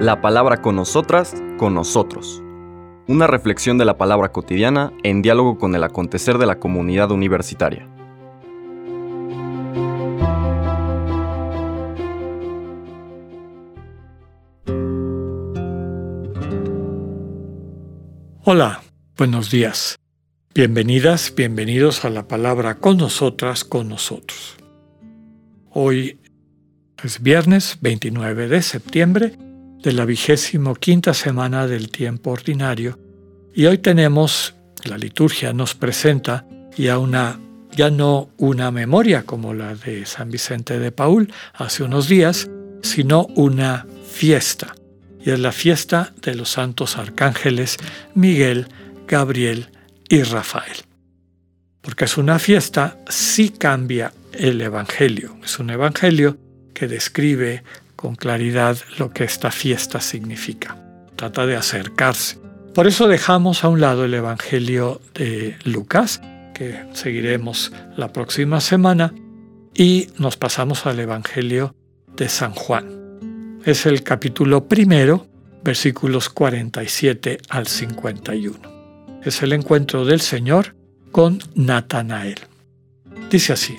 La palabra con nosotras, con nosotros. Una reflexión de la palabra cotidiana en diálogo con el acontecer de la comunidad universitaria. Hola, buenos días. Bienvenidas, bienvenidos a la palabra con nosotras, con nosotros. Hoy es viernes 29 de septiembre de la vigésimo quinta semana del tiempo ordinario y hoy tenemos, la liturgia nos presenta ya una ya no una memoria como la de San Vicente de Paul hace unos días, sino una fiesta y es la fiesta de los santos arcángeles Miguel, Gabriel y Rafael. Porque es una fiesta, sí cambia el Evangelio. Es un Evangelio que describe con claridad lo que esta fiesta significa. Trata de acercarse. Por eso dejamos a un lado el Evangelio de Lucas, que seguiremos la próxima semana, y nos pasamos al Evangelio de San Juan es el capítulo primero, versículos 47 al 51. Es el encuentro del Señor con Natanael. Dice así,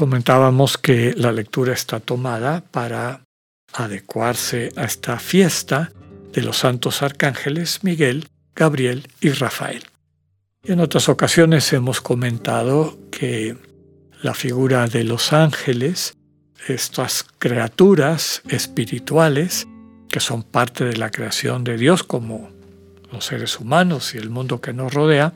comentábamos que la lectura está tomada para adecuarse a esta fiesta de los santos arcángeles Miguel, Gabriel y Rafael. en otras ocasiones hemos comentado que la figura de los ángeles, estas criaturas espirituales, que son parte de la creación de Dios como los seres humanos y el mundo que nos rodea,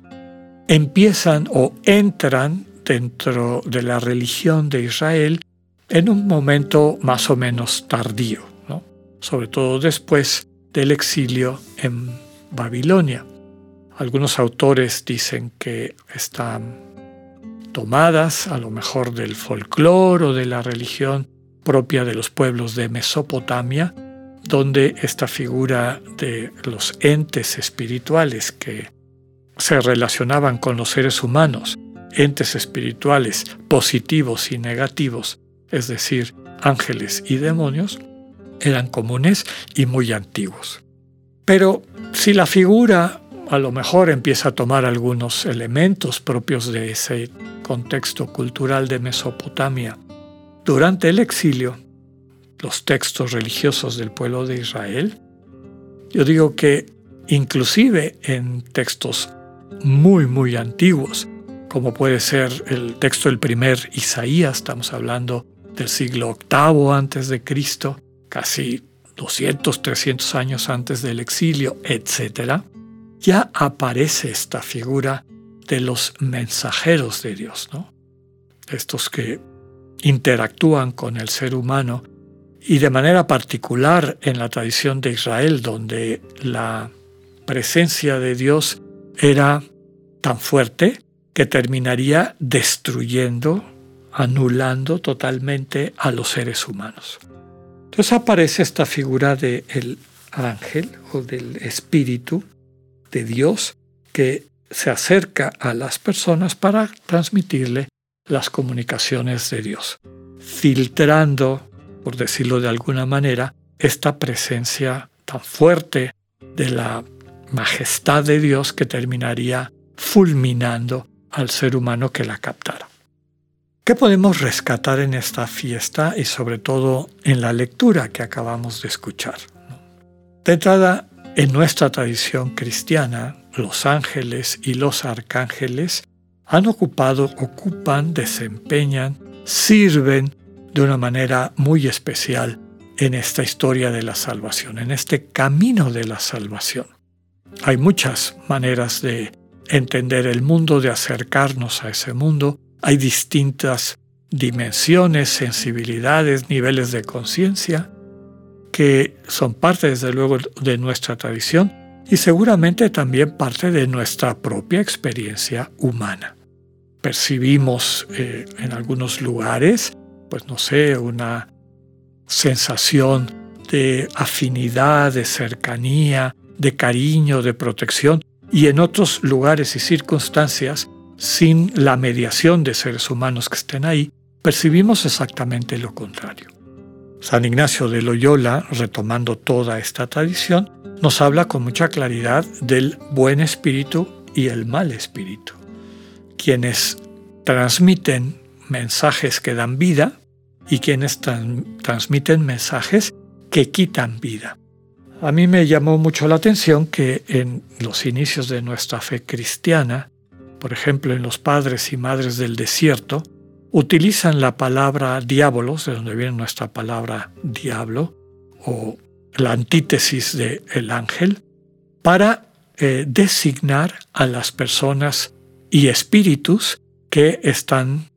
empiezan o entran dentro de la religión de Israel en un momento más o menos tardío, sobre todo después del exilio en Babilonia. Algunos autores dicen que están tomadas a lo mejor del folclore o de la religión propia de los pueblos de Mesopotamia, donde esta figura de los entes espirituales que se relacionaban con los seres humanos, entes espirituales positivos y negativos, es decir, ángeles y demonios, eran comunes y muy antiguos. Pero si la figura a lo mejor empieza a tomar algunos elementos propios de ese contexto cultural de Mesopotamia durante el exilio, los textos religiosos del pueblo de Israel, yo digo que inclusive en textos muy, muy antiguos, como puede ser el texto del primer Isaías, estamos hablando del siglo VIII antes de Cristo, casi 200, 300 años antes del exilio, etc., ya aparece esta figura de los mensajeros de Dios. Estos que interactúan con el ser humano y de manera particular en la tradición de Israel, donde la presencia de Dios era tan fuerte que terminaría destruyendo, anulando totalmente a los seres humanos. Entonces aparece esta figura del ángel o del espíritu de Dios que se acerca a las personas para transmitirle las comunicaciones de Dios, filtrando por decirlo de alguna manera, esta presencia tan fuerte de la majestad de Dios que terminaría fulminando al ser humano que la captara. ¿Qué podemos rescatar en esta fiesta y sobre todo en la lectura que acabamos de escuchar? De entrada, en nuestra tradición cristiana, los ángeles y los arcángeles han ocupado, ocupan, desempeñan, sirven de una manera muy especial en esta historia de la salvación, en este camino de la salvación. Hay muchas maneras de entender el mundo, de acercarnos a ese mundo. Hay distintas dimensiones, sensibilidades, niveles de conciencia que son parte desde luego de nuestra tradición y seguramente también parte de nuestra propia experiencia humana. Percibimos eh, en algunos lugares, pues no sé, una sensación de afinidad, de cercanía, de cariño, de protección, y en otros lugares y circunstancias, sin la mediación de seres humanos que estén ahí, percibimos exactamente lo contrario. San Ignacio de Loyola, retomando toda esta tradición, nos habla con mucha claridad del buen espíritu y el mal espíritu. Quienes transmiten mensajes que dan vida y quienes transmiten mensajes que quitan vida. A mí me llamó mucho la atención que en los inicios de nuestra fe cristiana, por ejemplo en los padres y madres del desierto, utilizan la palabra diabolos, de donde viene nuestra palabra diablo, o la antítesis de el ángel, para eh, designar a las personas y espíritus que están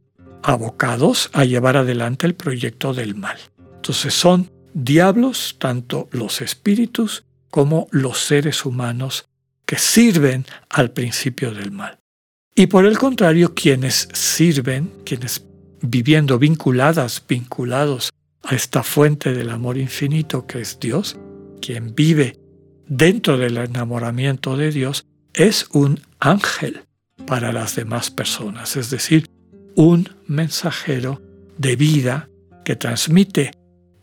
abocados a llevar adelante el proyecto del mal. Entonces son diablos tanto los espíritus como los seres humanos que sirven al principio del mal. Y por el contrario, quienes sirven, quienes viviendo vinculadas, vinculados a esta fuente del amor infinito que es Dios, quien vive dentro del enamoramiento de Dios, es un ángel para las demás personas, es decir, un mensajero de vida que transmite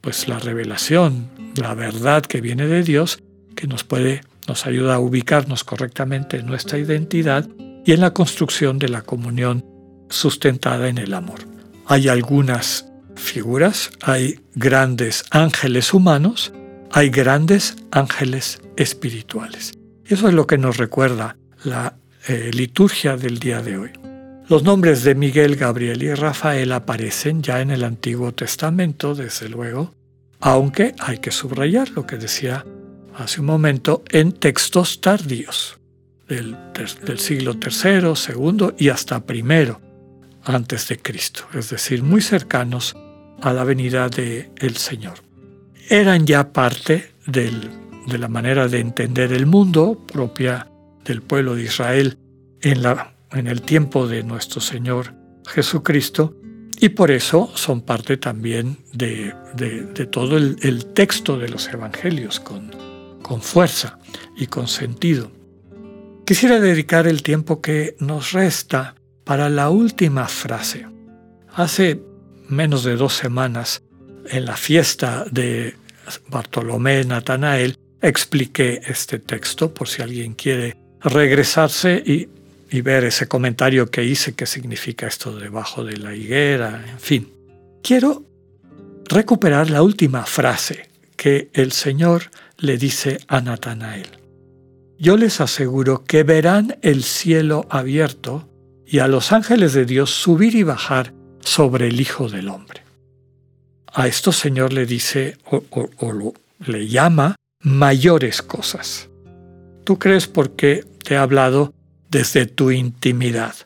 pues la revelación, la verdad que viene de Dios, que nos puede nos ayuda a ubicarnos correctamente en nuestra identidad y en la construcción de la comunión sustentada en el amor. Hay algunas figuras, hay grandes ángeles humanos, hay grandes ángeles espirituales. Eso es lo que nos recuerda la eh, liturgia del día de hoy. Los nombres de Miguel, Gabriel y Rafael aparecen ya en el Antiguo Testamento, desde luego, aunque hay que subrayar lo que decía hace un momento en textos tardíos del, del siglo III, II y hasta primero antes de Cristo, es decir, muy cercanos a la venida del el Señor. Eran ya parte de la manera de entender el mundo propia del pueblo de Israel en, la, en el tiempo de nuestro Señor Jesucristo y por eso son parte también de, todo el, el, texto de los evangelios con, con fuerza y con sentido. Quisiera dedicar el tiempo que nos resta para la última frase. Hace menos de dos semanas, en la fiesta de Bartolomé Natanael, expliqué este texto por si alguien quiere regresarse y, y ver ese comentario que hice, qué significa esto debajo de la higuera, en fin. Quiero recuperar la última frase que el Señor le dice a Natanael. Yo les aseguro que verán el cielo abierto y a los ángeles de Dios subir y bajar sobre el Hijo del Hombre. A esto Señor le dice o, le llama mayores cosas. Tú crees porque te he hablado desde tu intimidad,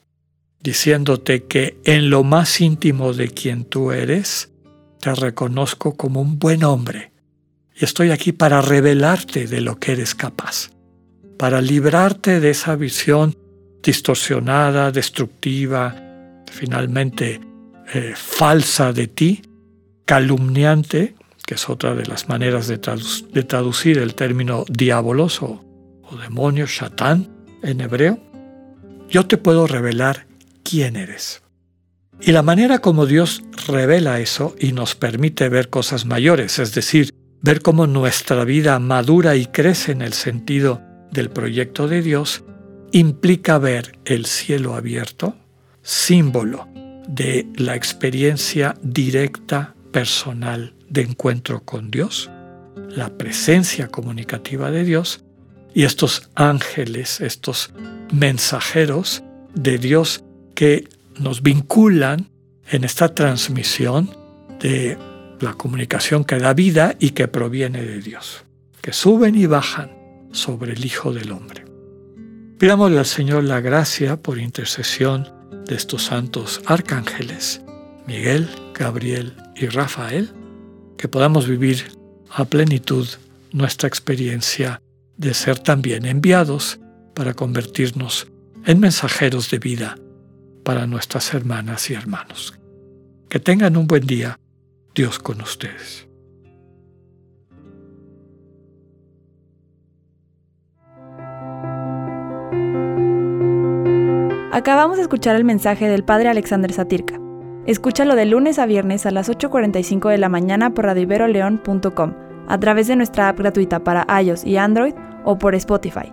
diciéndote que en lo más íntimo de quien tú eres, te reconozco como un buen hombre. Y estoy aquí para revelarte de lo que eres capaz, para librarte de esa visión distorsionada, destructiva, finalmente eh, falsa de ti, calumniante, que es otra de las maneras de, traducir el término diabolos o, o demonio, shatán en hebreo, yo te puedo revelar quién eres. Y la manera como Dios revela eso y nos permite ver cosas mayores, es decir, ver cómo nuestra vida madura y crece en el sentido del proyecto de Dios, implica ver el cielo abierto, símbolo de la experiencia directa, personal de encuentro con Dios, la presencia comunicativa de Dios y estos ángeles, estos mensajeros de Dios que nos vinculan en esta transmisión de la comunicación que da vida y que proviene de Dios, que suben y bajan sobre el Hijo del Hombre. Pidámosle al Señor la gracia por intercesión de estos santos arcángeles, Miguel, Gabriel y Rafael, que podamos vivir a plenitud nuestra experiencia de ser también enviados para convertirnos en mensajeros de vida para nuestras hermanas y hermanos. Que tengan un buen día, Dios con ustedes. Acabamos de escuchar el mensaje del Padre Alexander Satirka. Escúchalo de lunes a viernes a las 8.45 de la mañana por radioiberoleón.com, a través de nuestra app gratuita para iOS y Android o por Spotify.